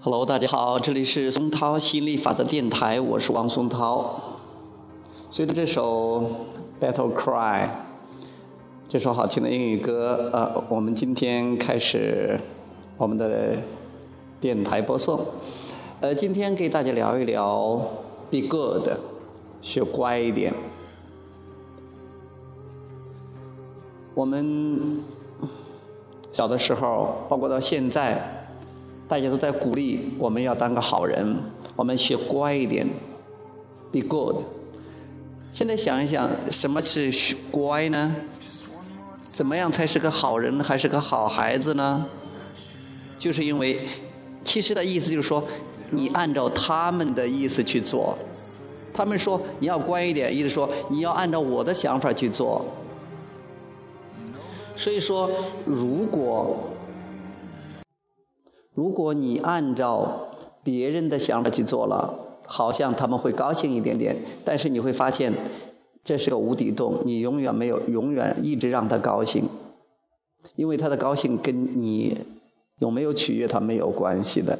Hello，大家好，这里是松涛心理法则电台，我是王松涛。随着这首《Battle Cry》这首好听的英语歌，呃，我们今天开始我们的电台播送。呃，今天给大家聊一聊 “Be Good”，学乖一点。我们小的时候，包括到现在。大家都在鼓励我们要当个好人，我们学乖一点，be good。现在想一想，什么是乖呢？怎么样才是个好人，还是个好孩子呢？就是因为，其实的意思就是说，你按照他们的意思去做。他们说你要乖一点，意思说你要按照我的想法去做。所以说，如果。如果你按照别人的想法去做了，好像他们会高兴一点点，但是你会发现这是个无底洞，你永远没有永远一直让他高兴，因为他的高兴跟你有没有取悦他没有关系的。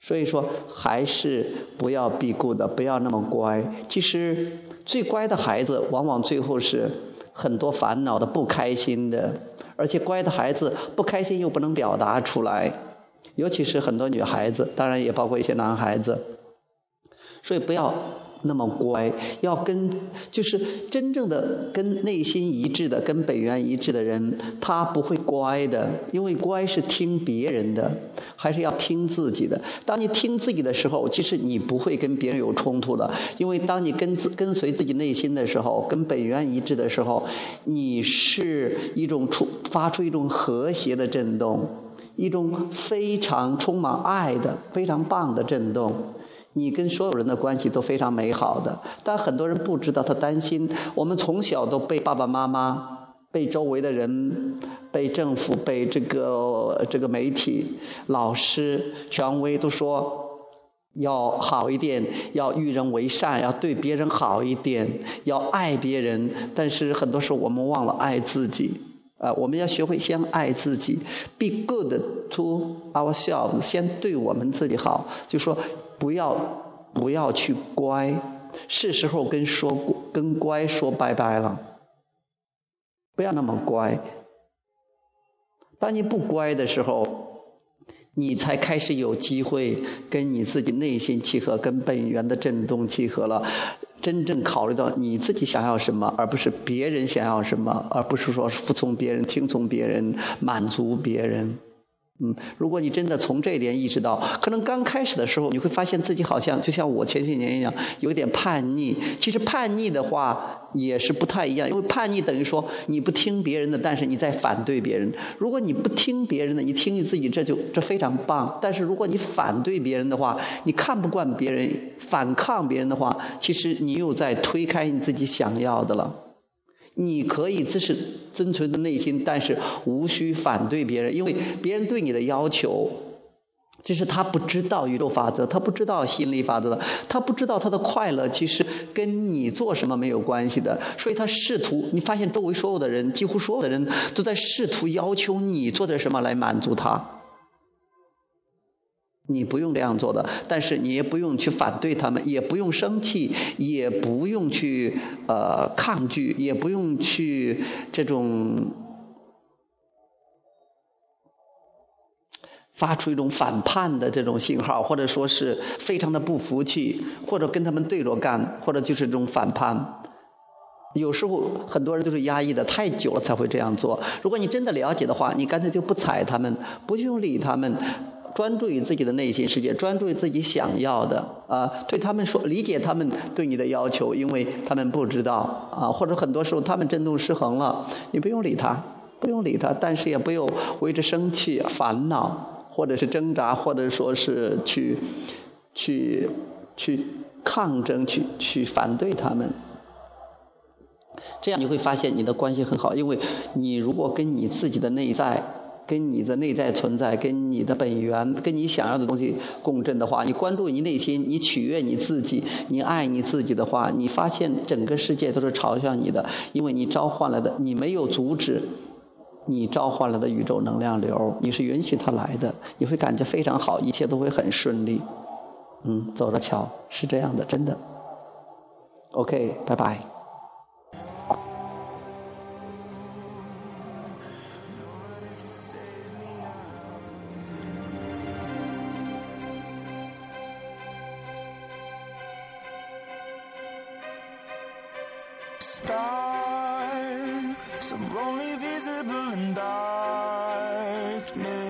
所以说，还是不要避顾的，不要那么乖。其实最乖的孩子，往往最后是很多烦恼的、不开心的，而且乖的孩子不开心又不能表达出来。尤其是很多女孩子，当然也包括一些男孩子，所以不要那么乖，要跟就是真正的跟内心一致的、跟本源一致的人，他不会乖的，因为乖是听别人的，还是要听自己的。当你听自己的时候，其实你不会跟别人有冲突的，因为当你跟跟随自己内心的时候，跟本源一致的时候，你是一种出发出一种和谐的震动。一种非常充满爱的、非常棒的震动，你跟所有人的关系都非常美好的。但很多人不知道，他担心。我们从小都被爸爸妈妈、被周围的人、被政府、被这个这个媒体、老师、权威都说要好一点，要与人为善，要对别人好一点，要爱别人。但是很多时候我们忘了爱自己。啊，我们要学会先爱自己，be good to ourselves，先对我们自己好。就说不要不要去乖，是时候跟说跟乖说拜拜了。不要那么乖。当你不乖的时候，你才开始有机会跟你自己内心契合，跟本源的震动契合了。真正考虑到你自己想要什么，而不是别人想要什么，而不是说服从别人、听从别人、满足别人。嗯，如果你真的从这一点意识到，可能刚开始的时候，你会发现自己好像就像我前些年一样，有点叛逆。其实叛逆的话也是不太一样，因为叛逆等于说你不听别人的，但是你在反对别人。如果你不听别人的，你听你自己，这就这非常棒。但是如果你反对别人的话，你看不惯别人，反抗别人的话，其实你又在推开你自己想要的了。你可以自是遵存的内心，但是无需反对别人，因为别人对你的要求，这是他不知道宇宙法则，他不知道心理法则，他不知道他的快乐其实跟你做什么没有关系的，所以他试图，你发现周围所有的人，几乎所有的人都在试图要求你做点什么来满足他。你不用这样做的，但是你也不用去反对他们，也不用生气，也不用去呃抗拒，也不用去这种发出一种反叛的这种信号，或者说是非常的不服气，或者跟他们对着干，或者就是这种反叛。有时候很多人都是压抑的太久了才会这样做。如果你真的了解的话，你干脆就不睬他们，不用理他们。专注于自己的内心世界，专注于自己想要的啊，对他们说，理解他们对你的要求，因为他们不知道啊，或者很多时候他们振动失衡了，你不用理他，不用理他，但是也不用为之生气、烦恼，或者是挣扎，或者说是去去去抗争、去去反对他们。这样你会发现你的关系很好，因为你如果跟你自己的内在。跟你的内在存在，跟你的本源，跟你想要的东西共振的话，你关注你内心，你取悦你自己，你爱你自己的话，你发现整个世界都是朝向你的，因为你召唤来的，你没有阻止，你召唤了的宇宙能量流，你是允许它来的，你会感觉非常好，一切都会很顺利。嗯，走着瞧，是这样的，真的。OK，拜拜。night.